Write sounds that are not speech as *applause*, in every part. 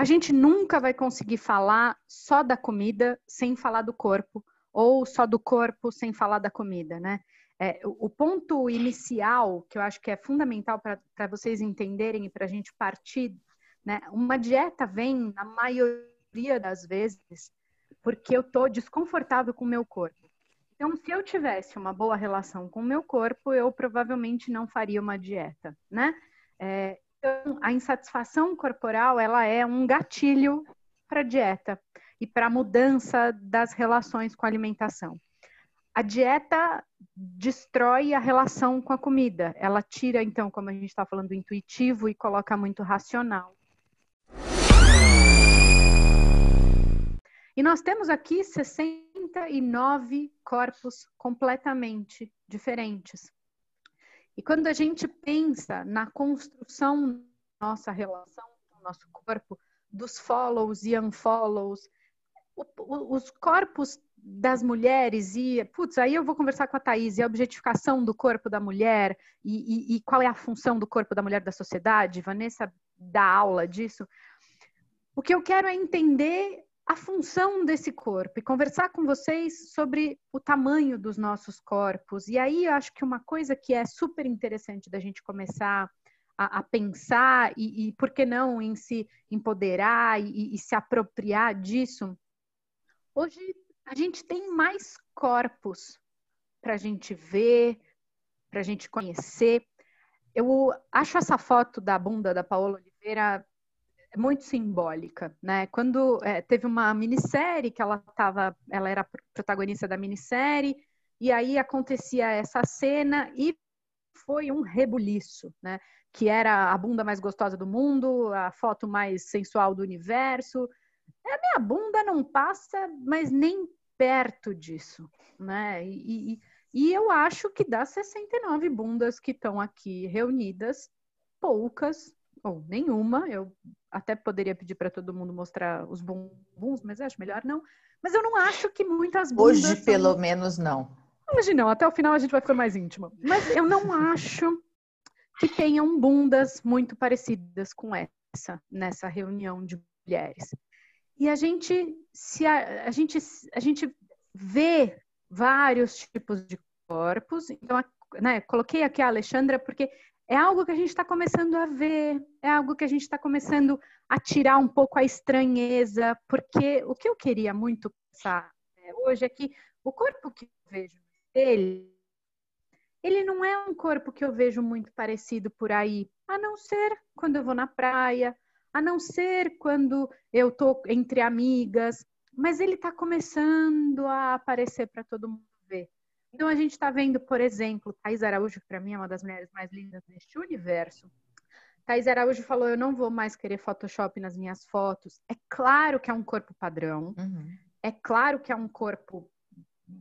a gente nunca vai conseguir falar só da comida sem falar do corpo, ou só do corpo sem falar da comida, né? É, o ponto inicial, que eu acho que é fundamental para vocês entenderem e para a gente partir, né? Uma dieta vem, na maioria das vezes, porque eu estou desconfortável com o meu corpo. Então, se eu tivesse uma boa relação com o meu corpo, eu provavelmente não faria uma dieta, né? É, então, a insatisfação corporal, ela é um gatilho para a dieta e para a mudança das relações com a alimentação. A dieta destrói a relação com a comida. Ela tira, então, como a gente está falando, do intuitivo e coloca muito racional. E nós temos aqui 69 corpos completamente diferentes. E quando a gente pensa na construção da nossa relação com o nosso corpo, dos follows e unfollows, os corpos das mulheres e, putz, aí eu vou conversar com a Thaís, e a objetificação do corpo da mulher e, e, e qual é a função do corpo da mulher da sociedade, Vanessa dá aula disso. O que eu quero é entender a função desse corpo e conversar com vocês sobre o tamanho dos nossos corpos. E aí eu acho que uma coisa que é super interessante da gente começar a, a pensar e, e, por que não, em se empoderar e, e se apropriar disso. Hoje a gente tem mais corpos para a gente ver, para a gente conhecer. Eu acho essa foto da bunda da Paola Oliveira muito simbólica, né? Quando é, teve uma minissérie que ela estava, ela era protagonista da minissérie e aí acontecia essa cena e foi um rebuliço, né? Que era a bunda mais gostosa do mundo, a foto mais sensual do universo. A minha bunda não passa, mas nem perto disso, né? E, e, e eu acho que das 69 bundas que estão aqui reunidas, poucas ou nenhuma, eu até poderia pedir para todo mundo mostrar os bumbuns, mas acho melhor não. Mas eu não acho que muitas bundas. Hoje, são... pelo menos, não. Hoje não, até o final a gente vai ficar mais íntimo. Mas eu não acho que tenham bundas muito parecidas com essa, nessa reunião de mulheres. E a gente, se a, a gente, a gente vê vários tipos de corpos. Então, né, coloquei aqui a Alexandra porque é algo que a gente está começando a ver, é algo que a gente está começando a tirar um pouco a estranheza, porque o que eu queria muito pensar né, hoje é que o corpo que eu vejo dele, ele não é um corpo que eu vejo muito parecido por aí, a não ser quando eu vou na praia, a não ser quando eu estou entre amigas, mas ele está começando a aparecer para todo mundo ver. Então a gente está vendo, por exemplo, Thais Araújo, que para mim é uma das mulheres mais lindas deste universo. Thais Araújo falou: Eu não vou mais querer Photoshop nas minhas fotos. É claro que é um corpo padrão, uhum. é claro que é um corpo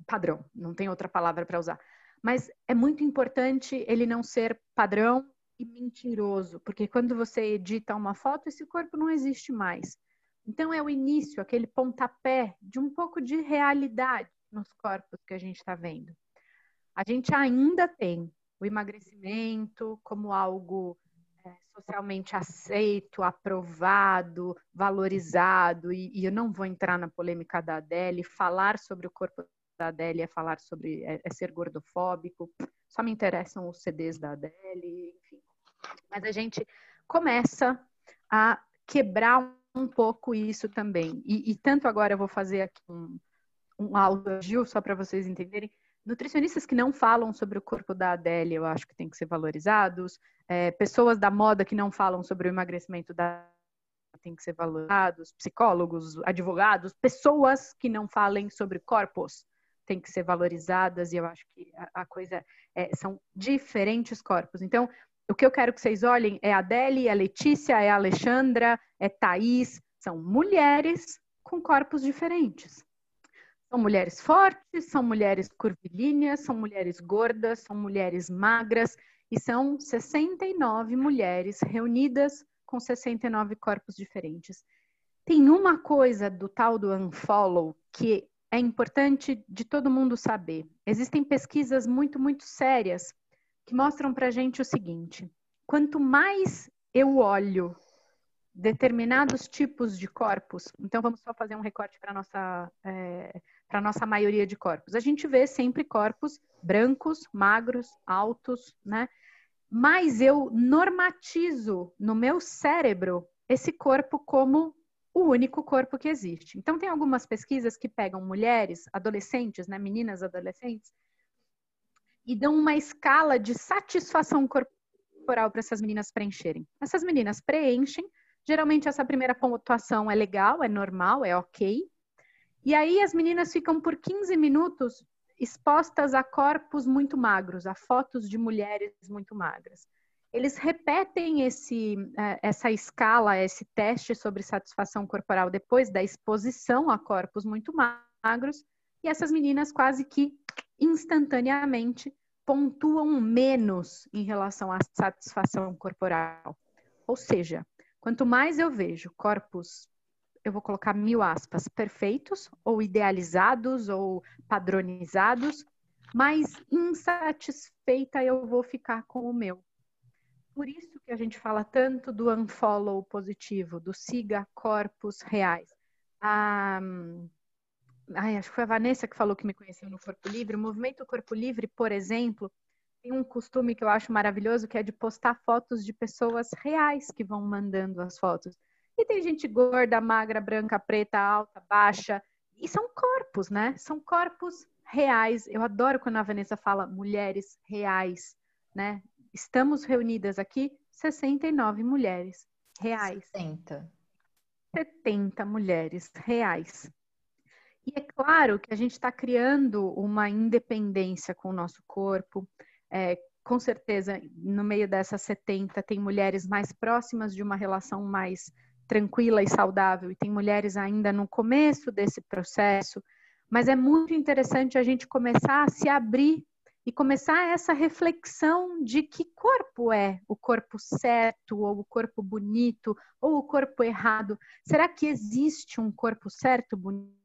padrão, não tem outra palavra para usar. Mas é muito importante ele não ser padrão e mentiroso, porque quando você edita uma foto, esse corpo não existe mais. Então é o início, aquele pontapé de um pouco de realidade nos corpos que a gente está vendo. A gente ainda tem o emagrecimento como algo é, socialmente aceito, aprovado, valorizado, e, e, eu não vou entrar na polêmica da Adele, falar sobre o corpo da Adele é falar sobre é, é ser gordofóbico, só me interessam os CDs da Adele, enfim. Mas a gente começa a quebrar um pouco isso também. E, e tanto agora eu vou fazer aqui um, um elogio só para vocês entenderem. Nutricionistas que não falam sobre o corpo da Adélia, eu acho que tem que ser valorizados. É, pessoas da moda que não falam sobre o emagrecimento da tem que ser valorizados. Psicólogos, advogados, pessoas que não falem sobre corpos têm que ser valorizadas. E eu acho que a, a coisa é, são diferentes corpos. Então, o que eu quero que vocês olhem é a Adele, é a Letícia, é a Alexandra, é Thaís. São mulheres com corpos diferentes. São mulheres fortes, são mulheres curvilíneas, são mulheres gordas, são mulheres magras e são 69 mulheres reunidas com 69 corpos diferentes. Tem uma coisa do tal do unfollow que é importante de todo mundo saber. Existem pesquisas muito, muito sérias que mostram para gente o seguinte: quanto mais eu olho determinados tipos de corpos. Então, vamos só fazer um recorte para nossa, é, para nossa maioria de corpos. A gente vê sempre corpos brancos, magros, altos, né? Mas eu normatizo no meu cérebro esse corpo como o único corpo que existe. Então, tem algumas pesquisas que pegam mulheres, adolescentes, né, meninas adolescentes, e dão uma escala de satisfação corporal para essas meninas preencherem. Essas meninas preenchem, geralmente essa primeira pontuação é legal, é normal, é ok. E aí as meninas ficam por 15 minutos expostas a corpos muito magros, a fotos de mulheres muito magras. Eles repetem esse, é, essa escala, esse teste sobre satisfação corporal depois da exposição a corpos muito magros, e essas meninas quase que instantaneamente pontuam menos em relação à satisfação corporal. Ou seja, quanto mais eu vejo corpos, eu vou colocar mil aspas, perfeitos, ou idealizados, ou padronizados, mais insatisfeita eu vou ficar com o meu. Por isso que a gente fala tanto do unfollow positivo, do siga corpos reais. Ah, ai, acho que foi a Vanessa que falou que me conheceu no Corpo Livre. O movimento Corpo Livre, por exemplo, tem um costume que eu acho maravilhoso, que é de postar fotos de pessoas reais que vão mandando as fotos. E tem gente gorda, magra, branca, preta, alta, baixa. E são corpos, né? São corpos reais. Eu adoro quando a Vanessa fala mulheres reais, né? Estamos reunidas aqui 69 mulheres reais. 70. 70 mulheres reais. E é claro que a gente está criando uma independência com o nosso corpo. É, com certeza, no meio dessas 70, tem mulheres mais próximas de uma relação mais tranquila e saudável, e tem mulheres ainda no começo desse processo. Mas é muito interessante a gente começar a se abrir e começar essa reflexão de que corpo é o corpo certo, ou o corpo bonito, ou o corpo errado. Será que existe um corpo certo, bonito?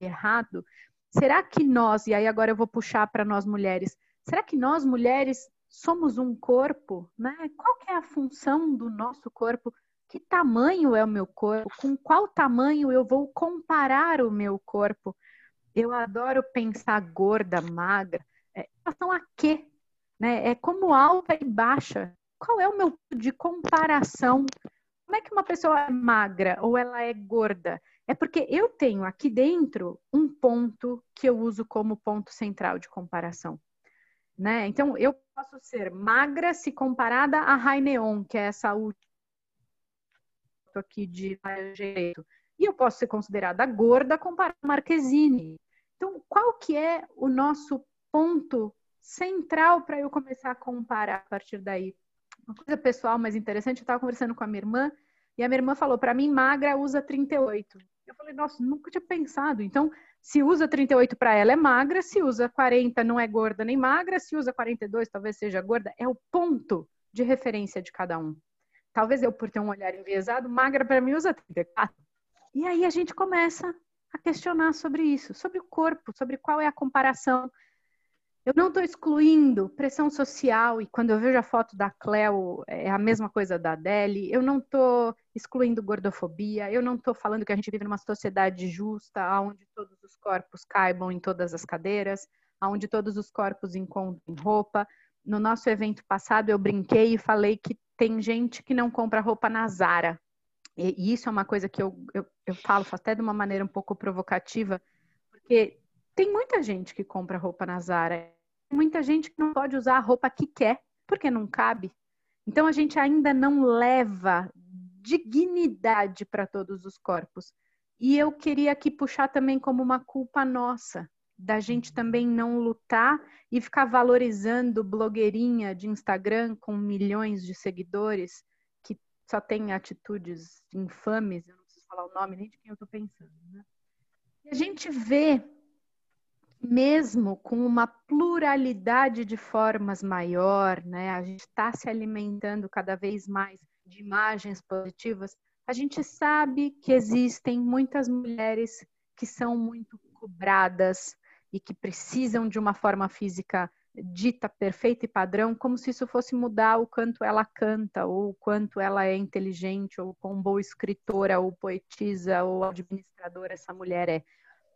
errado? Será que nós, e aí agora eu vou puxar para nós mulheres, será que nós mulheres somos um corpo? Né? Qual é a função do nosso corpo? Que tamanho é o meu corpo? Com qual tamanho eu vou comparar o meu corpo? Eu adoro pensar gorda, magra. É, em relação a quê? Né? É como alta e baixa. Qual é o meu de comparação? Como é que uma pessoa é magra ou ela é gorda? É porque eu tenho aqui dentro um ponto que eu uso como ponto central de comparação. Né? Então, eu posso ser magra se comparada a Raineon, que é essa última aqui de direito. E eu posso ser considerada gorda comparada a Marquezine. Então, qual que é o nosso ponto central para eu começar a comparar a partir daí? Uma coisa pessoal, mas interessante, eu estava conversando com a minha irmã, e a minha irmã falou, para mim, magra usa 38. Eu falei, nossa, nunca tinha pensado. Então, se usa 38 para ela é magra, se usa 40 não é gorda nem magra, se usa 42 talvez seja gorda. É o ponto de referência de cada um. Talvez eu, por ter um olhar enviesado, magra para mim usa 34. E aí a gente começa a questionar sobre isso, sobre o corpo, sobre qual é a comparação eu não estou excluindo pressão social, e quando eu vejo a foto da Cleo, é a mesma coisa da Adele. Eu não estou excluindo gordofobia, eu não estou falando que a gente vive numa sociedade justa, onde todos os corpos caibam em todas as cadeiras, onde todos os corpos encontrem roupa. No nosso evento passado, eu brinquei e falei que tem gente que não compra roupa na Zara. E isso é uma coisa que eu, eu, eu falo até de uma maneira um pouco provocativa, porque tem muita gente que compra roupa na Zara, muita gente que não pode usar a roupa que quer, porque não cabe. Então a gente ainda não leva dignidade para todos os corpos. E eu queria aqui puxar também como uma culpa nossa, da gente também não lutar e ficar valorizando blogueirinha de Instagram com milhões de seguidores que só tem atitudes infames, eu não preciso falar o nome nem de quem eu estou pensando. Né? E a gente vê mesmo com uma pluralidade de formas maior, né? A gente está se alimentando cada vez mais de imagens positivas. A gente sabe que existem muitas mulheres que são muito cobradas e que precisam de uma forma física dita perfeita e padrão, como se isso fosse mudar o quanto ela canta, ou o quanto ela é inteligente, ou quão boa escritora, ou poetisa, ou administradora essa mulher é.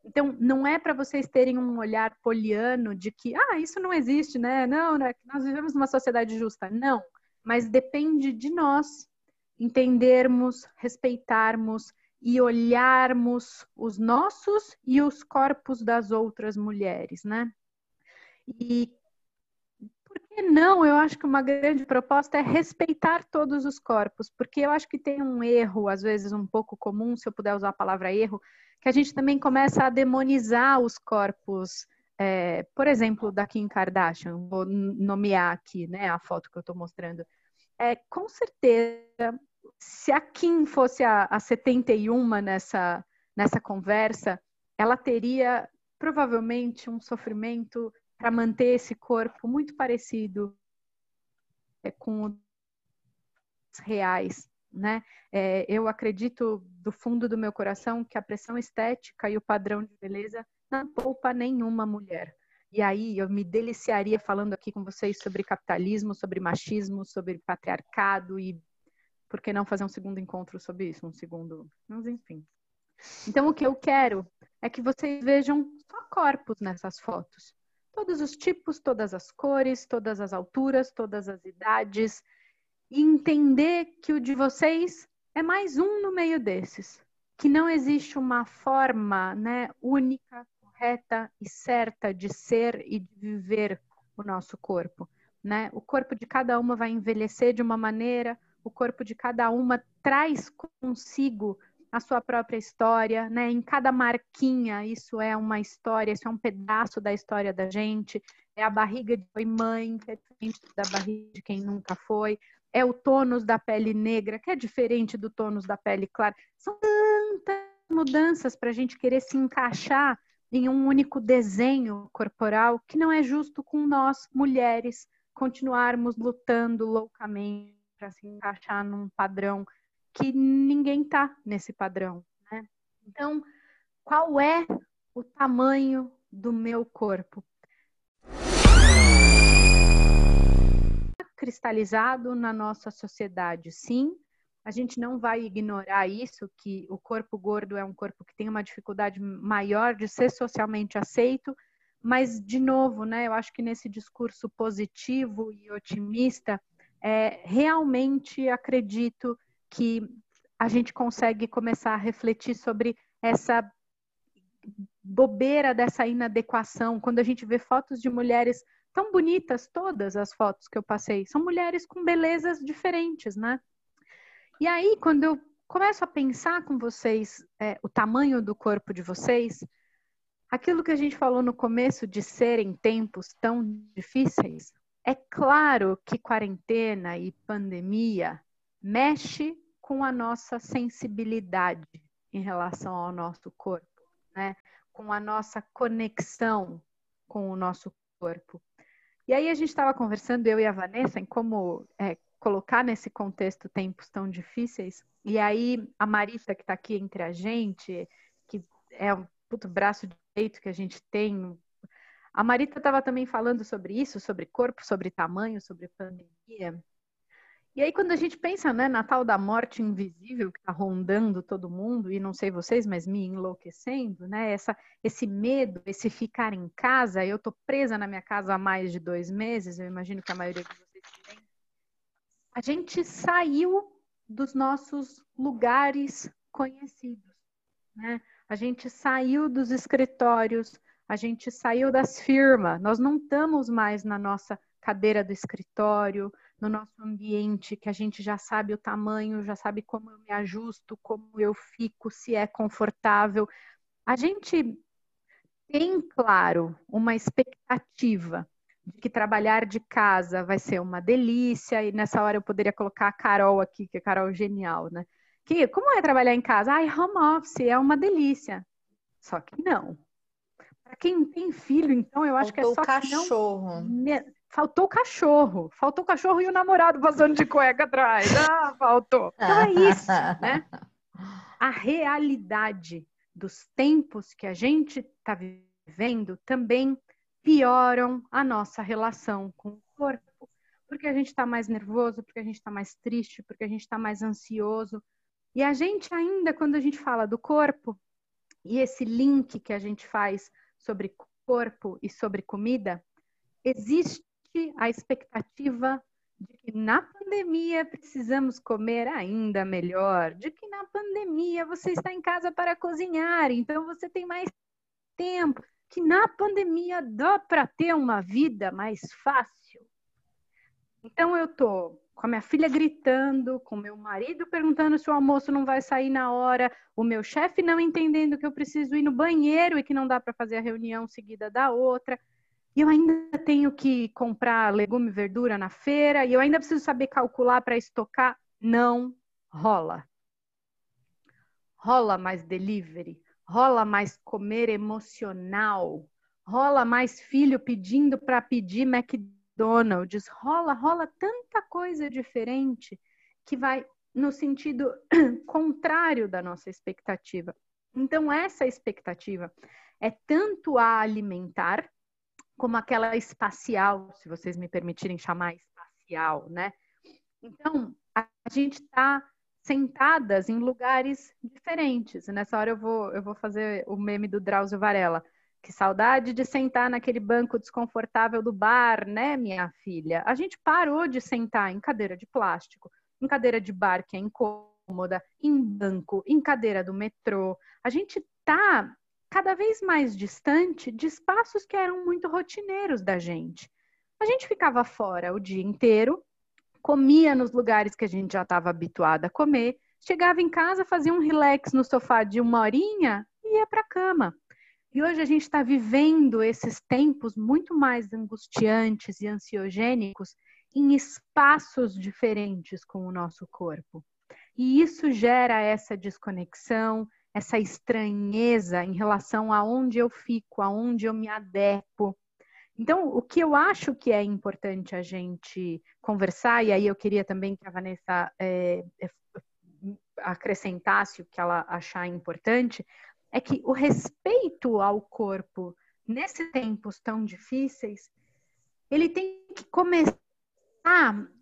Então, não é para vocês terem um olhar poliano de que, ah, isso não existe, né? Não, né? nós vivemos numa sociedade justa. Não, mas depende de nós entendermos, respeitarmos e olharmos os nossos e os corpos das outras mulheres, né? E por que não? Eu acho que uma grande proposta é respeitar todos os corpos, porque eu acho que tem um erro, às vezes um pouco comum, se eu puder usar a palavra erro, que a gente também começa a demonizar os corpos. É, por exemplo, da Kim Kardashian, vou nomear aqui né, a foto que eu estou mostrando. É, com certeza, se a Kim fosse a, a 71 nessa, nessa conversa, ela teria provavelmente um sofrimento para manter esse corpo muito parecido é, com os reais, né? É, eu acredito do fundo do meu coração que a pressão estética e o padrão de beleza não poupa nenhuma mulher. E aí eu me deliciaria falando aqui com vocês sobre capitalismo, sobre machismo, sobre patriarcado e por que não fazer um segundo encontro sobre isso, um segundo, mas enfim. Então o que eu quero é que vocês vejam só corpos nessas fotos. Todos os tipos, todas as cores, todas as alturas, todas as idades, e entender que o de vocês é mais um no meio desses, que não existe uma forma, né, única, correta e certa de ser e de viver o nosso corpo, né? O corpo de cada uma vai envelhecer de uma maneira, o corpo de cada uma traz consigo a sua própria história, né? Em cada marquinha, isso é uma história, isso é um pedaço da história da gente. É a barriga de foi mãe, que é diferente da barriga de quem nunca foi. É o tônus da pele negra, que é diferente do tônus da pele clara. São tantas mudanças para a gente querer se encaixar em um único desenho corporal que não é justo com nós, mulheres, continuarmos lutando loucamente para se encaixar num padrão que ninguém está nesse padrão. Né? Então, qual é o tamanho do meu corpo? Cristalizado na nossa sociedade, sim. A gente não vai ignorar isso, que o corpo gordo é um corpo que tem uma dificuldade maior de ser socialmente aceito, mas, de novo, né, eu acho que nesse discurso positivo e otimista, é, realmente acredito que a gente consegue começar a refletir sobre essa bobeira dessa inadequação. Quando a gente vê fotos de mulheres tão bonitas, todas as fotos que eu passei, são mulheres com belezas diferentes, né? E aí, quando eu começo a pensar com vocês é, o tamanho do corpo de vocês, aquilo que a gente falou no começo de serem tempos tão difíceis, é claro que quarentena e pandemia mexe com a nossa sensibilidade em relação ao nosso corpo, né? Com a nossa conexão com o nosso corpo. E aí a gente estava conversando, eu e a Vanessa, em como é, colocar nesse contexto tempos tão difíceis. E aí a Marisa, que está aqui entre a gente, que é um puto braço direito que a gente tem. A Marita estava também falando sobre isso, sobre corpo, sobre tamanho, sobre pandemia. E aí, quando a gente pensa né, na tal da morte invisível que está rondando todo mundo, e não sei vocês, mas me enlouquecendo, né? Essa, esse medo, esse ficar em casa, eu estou presa na minha casa há mais de dois meses, eu imagino que a maioria de vocês também. A gente saiu dos nossos lugares conhecidos, né? A gente saiu dos escritórios, a gente saiu das firmas, nós não estamos mais na nossa cadeira do escritório, no nosso ambiente, que a gente já sabe o tamanho, já sabe como eu me ajusto, como eu fico, se é confortável. A gente tem, claro, uma expectativa de que trabalhar de casa vai ser uma delícia, e nessa hora eu poderia colocar a Carol aqui, que é a Carol genial, né? Que, como é trabalhar em casa? Ai, home office é uma delícia. Só que não. Para quem tem filho, então, eu acho Faltou que é só cachorro. Não... Faltou o cachorro. Faltou o cachorro e o namorado passando de cueca atrás. Ah, faltou. Então é isso, né? A realidade dos tempos que a gente está vivendo também pioram a nossa relação com o corpo. Porque a gente está mais nervoso, porque a gente está mais triste, porque a gente está mais ansioso. E a gente ainda, quando a gente fala do corpo, e esse link que a gente faz sobre corpo e sobre comida, existe a expectativa de que na pandemia precisamos comer ainda melhor, de que na pandemia você está em casa para cozinhar, então você tem mais tempo, que na pandemia dá para ter uma vida mais fácil. Então eu tô com a minha filha gritando, com meu marido perguntando se o almoço não vai sair na hora, o meu chefe não entendendo que eu preciso ir no banheiro e que não dá para fazer a reunião seguida da outra. E eu ainda tenho que comprar legume e verdura na feira, e eu ainda preciso saber calcular para estocar. Não rola. Rola mais delivery, rola mais comer emocional, rola mais filho pedindo para pedir McDonald's, rola, rola tanta coisa diferente que vai no sentido *clears throat* contrário da nossa expectativa. Então, essa expectativa é tanto a alimentar, como aquela espacial, se vocês me permitirem chamar espacial, né? Então, a gente está sentadas em lugares diferentes. Nessa hora eu vou, eu vou fazer o meme do Drauzio Varela. Que saudade de sentar naquele banco desconfortável do bar, né, minha filha? A gente parou de sentar em cadeira de plástico, em cadeira de bar que é incômoda, em banco, em cadeira do metrô. A gente tá cada vez mais distante de espaços que eram muito rotineiros da gente. A gente ficava fora o dia inteiro, comia nos lugares que a gente já estava habituada a comer, chegava em casa, fazia um relax no sofá de uma horinha e ia para a cama. E hoje a gente está vivendo esses tempos muito mais angustiantes e ansiogênicos em espaços diferentes com o nosso corpo. E isso gera essa desconexão, essa estranheza em relação a onde eu fico, aonde eu me adequo. Então, o que eu acho que é importante a gente conversar, e aí eu queria também que a Vanessa é, acrescentasse o que ela achar importante, é que o respeito ao corpo nesses tempos tão difíceis, ele tem que começar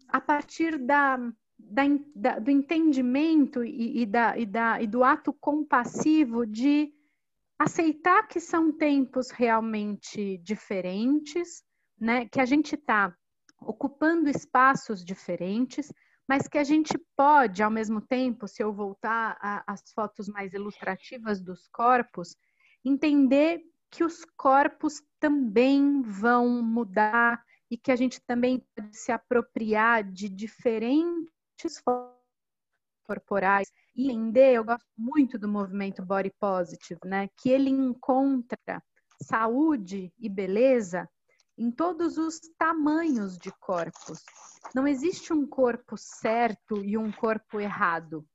a partir da, da, da, do entendimento e, e, da, e, da, e do ato compassivo de aceitar que são tempos realmente diferentes, né? que a gente está ocupando espaços diferentes, mas que a gente pode, ao mesmo tempo, se eu voltar às fotos mais ilustrativas dos corpos, entender que os corpos também vão mudar e que a gente também pode se apropriar de diferentes corporais. E entender, eu gosto muito do movimento Body Positive, né? Que ele encontra saúde e beleza em todos os tamanhos de corpos. Não existe um corpo certo e um corpo errado.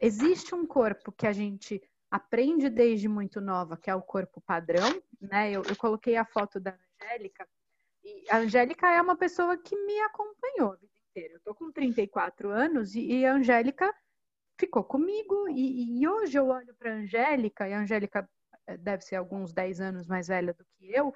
Existe um corpo que a gente aprende desde muito nova, que é o corpo padrão, né? Eu, eu coloquei a foto da Angélica, e a Angélica é uma pessoa que me acompanhou inteira. Eu tô com 34 anos e, e a Angélica ficou comigo. E, e hoje eu olho para a Angélica, e a Angélica eh, deve ser alguns 10 anos mais velha do que eu.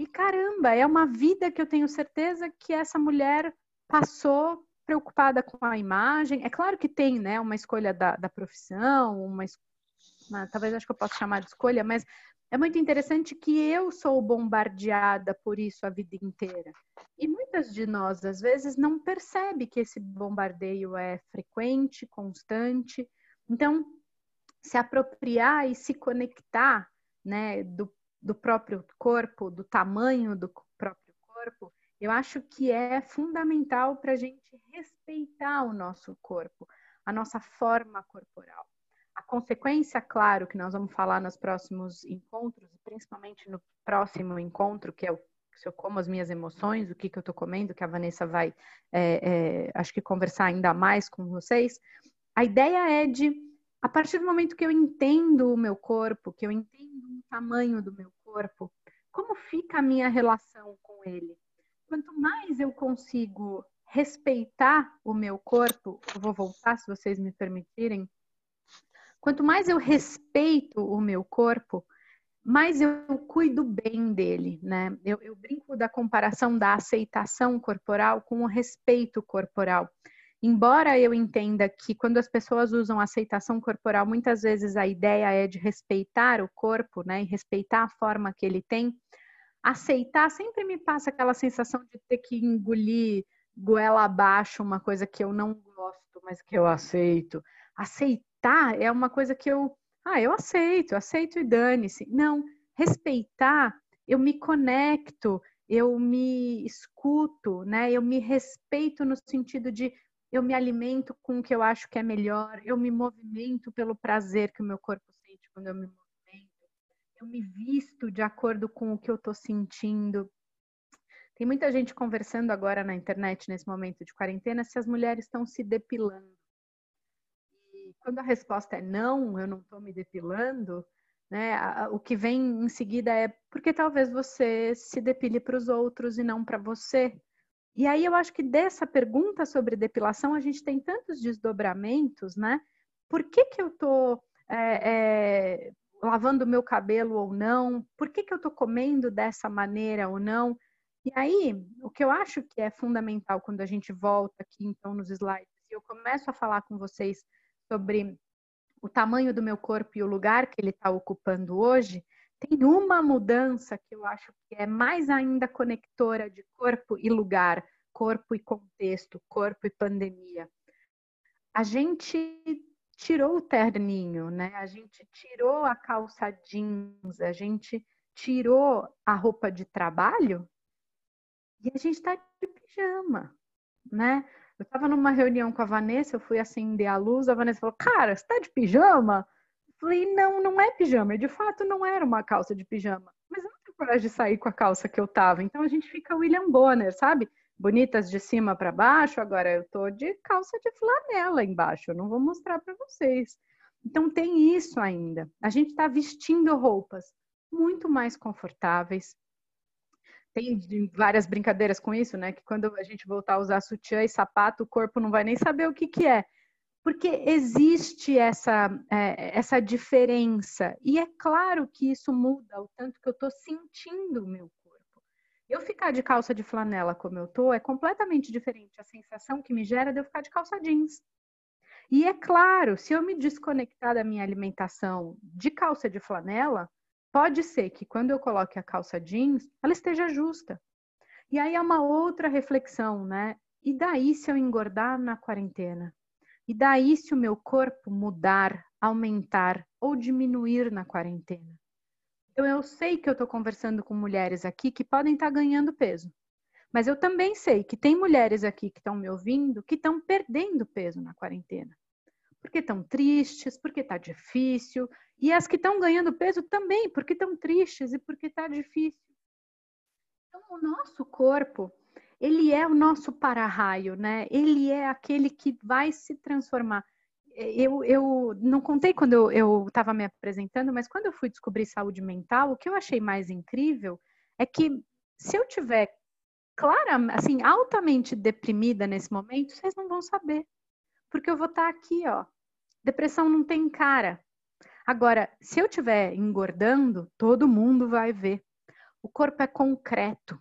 E caramba, é uma vida que eu tenho certeza que essa mulher passou preocupada com a imagem. É claro que tem, né, uma escolha da, da profissão, uma, uma, talvez acho que eu posso chamar de escolha, mas é muito interessante que eu sou bombardeada por isso a vida inteira. E muitas de nós, às vezes, não percebe que esse bombardeio é frequente, constante. Então, se apropriar e se conectar né, do, do próprio corpo, do tamanho do próprio corpo, eu acho que é fundamental para a gente respeitar o nosso corpo, a nossa forma corporal. A consequência, claro, que nós vamos falar nos próximos encontros, principalmente no próximo encontro, que é o se eu como as minhas emoções, o que, que eu estou comendo, que a Vanessa vai, é, é, acho que, conversar ainda mais com vocês. A ideia é de, a partir do momento que eu entendo o meu corpo, que eu entendo tamanho do meu corpo, como fica a minha relação com ele? Quanto mais eu consigo respeitar o meu corpo, eu vou voltar, se vocês me permitirem, Quanto mais eu respeito o meu corpo, mais eu cuido bem dele, né? Eu, eu brinco da comparação da aceitação corporal com o respeito corporal. Embora eu entenda que quando as pessoas usam aceitação corporal, muitas vezes a ideia é de respeitar o corpo, né? E respeitar a forma que ele tem. Aceitar sempre me passa aquela sensação de ter que engolir goela abaixo uma coisa que eu não gosto, mas que eu aceito. Aceitar é uma coisa que eu ah, eu aceito, aceito e dane-se. Não, respeitar, eu me conecto, eu me escuto, né? Eu me respeito no sentido de eu me alimento com o que eu acho que é melhor, eu me movimento pelo prazer que o meu corpo sente quando eu me movimento, eu me visto de acordo com o que eu estou sentindo. Tem muita gente conversando agora na internet nesse momento de quarentena se as mulheres estão se depilando quando a resposta é não, eu não estou me depilando, né? O que vem em seguida é porque talvez você se depile para os outros e não para você. E aí eu acho que dessa pergunta sobre depilação a gente tem tantos desdobramentos, né? Por que, que eu estou é, é, lavando o meu cabelo ou não? Por que, que eu estou comendo dessa maneira ou não? E aí, o que eu acho que é fundamental quando a gente volta aqui, então, nos slides, e eu começo a falar com vocês sobre o tamanho do meu corpo e o lugar que ele está ocupando hoje, tem uma mudança que eu acho que é mais ainda conectora de corpo e lugar, corpo e contexto, corpo e pandemia. A gente tirou o terninho, né? A gente tirou a calça jeans, a gente tirou a roupa de trabalho e a gente está de pijama, né? Eu estava numa reunião com a Vanessa, eu fui acender a luz, a Vanessa falou, cara, você tá de pijama? Falei, não, não é pijama. E de fato não era uma calça de pijama. Mas eu não tenho coragem de sair com a calça que eu tava. Então a gente fica William Bonner, sabe? Bonitas de cima para baixo, agora eu tô de calça de flanela embaixo, eu não vou mostrar para vocês. Então tem isso ainda. A gente está vestindo roupas muito mais confortáveis, tem várias brincadeiras com isso, né? Que quando a gente voltar a usar sutiã e sapato, o corpo não vai nem saber o que, que é. Porque existe essa, é, essa diferença. E é claro que isso muda o tanto que eu estou sentindo o meu corpo. Eu ficar de calça de flanela como eu tô é completamente diferente a sensação que me gera de eu ficar de calça jeans. E é claro, se eu me desconectar da minha alimentação de calça de flanela, Pode ser que quando eu coloque a calça jeans, ela esteja justa. E aí é uma outra reflexão, né? E daí se eu engordar na quarentena? E daí se o meu corpo mudar, aumentar ou diminuir na quarentena? Então eu sei que eu estou conversando com mulheres aqui que podem estar tá ganhando peso. Mas eu também sei que tem mulheres aqui que estão me ouvindo que estão perdendo peso na quarentena porque estão tristes, porque está difícil, e as que estão ganhando peso também, porque estão tristes e porque está difícil. Então, o nosso corpo, ele é o nosso para-raio, né? Ele é aquele que vai se transformar. Eu, eu não contei quando eu estava me apresentando, mas quando eu fui descobrir saúde mental, o que eu achei mais incrível é que se eu tiver clara, assim, altamente deprimida nesse momento, vocês não vão saber porque eu vou estar tá aqui, ó. Depressão não tem cara. Agora, se eu estiver engordando, todo mundo vai ver. O corpo é concreto.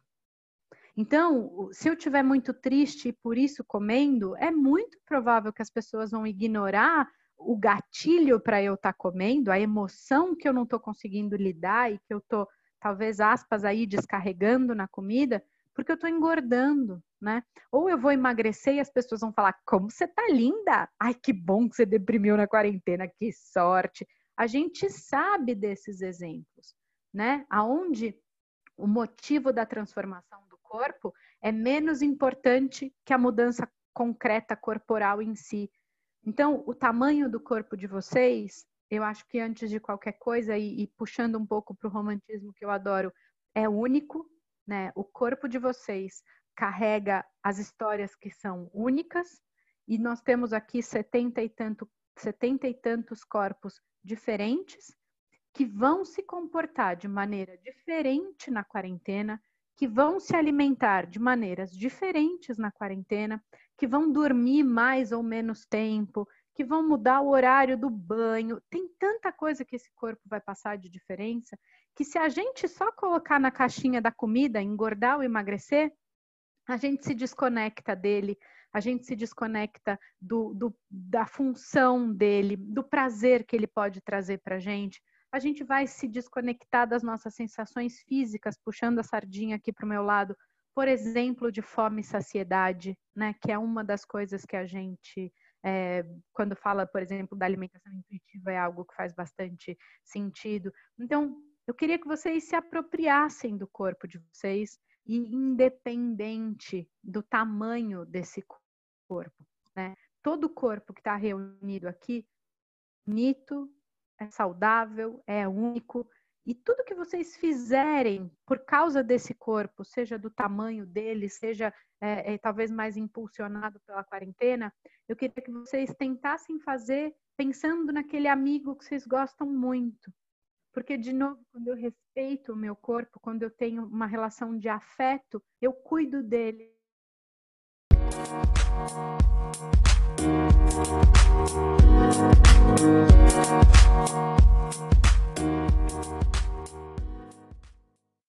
Então, se eu estiver muito triste e por isso comendo, é muito provável que as pessoas vão ignorar o gatilho para eu estar tá comendo, a emoção que eu não estou conseguindo lidar e que eu estou, talvez, aspas, aí descarregando na comida, porque eu estou engordando, né? Ou eu vou emagrecer e as pessoas vão falar: como você tá linda! Ai, que bom que você deprimiu na quarentena, que sorte! A gente sabe desses exemplos, né? Aonde o motivo da transformação corpo é menos importante que a mudança concreta corporal em si. Então, o tamanho do corpo de vocês, eu acho que antes de qualquer coisa, e, e puxando um pouco para o romantismo que eu adoro, é único, né? O corpo de vocês carrega as histórias que são únicas e nós temos aqui 70 e, tanto, 70 e tantos corpos diferentes que vão se comportar de maneira diferente na quarentena, que vão se alimentar de maneiras diferentes na quarentena, que vão dormir mais ou menos tempo, que vão mudar o horário do banho. Tem tanta coisa que esse corpo vai passar de diferença que se a gente só colocar na caixinha da comida, engordar ou emagrecer, a gente se desconecta dele, a gente se desconecta do, do, da função dele, do prazer que ele pode trazer para a gente. A gente vai se desconectar das nossas sensações físicas, puxando a sardinha aqui para o meu lado, por exemplo, de fome e saciedade, né? Que é uma das coisas que a gente, é, quando fala, por exemplo, da alimentação intuitiva, é algo que faz bastante sentido. Então, eu queria que vocês se apropriassem do corpo de vocês e independente do tamanho desse corpo, né? Todo corpo que está reunido aqui, bonito, é saudável, é único, e tudo que vocês fizerem por causa desse corpo, seja do tamanho dele, seja é, é, talvez mais impulsionado pela quarentena, eu queria que vocês tentassem fazer pensando naquele amigo que vocês gostam muito, porque, de novo, quando eu respeito o meu corpo, quando eu tenho uma relação de afeto, eu cuido dele, Thank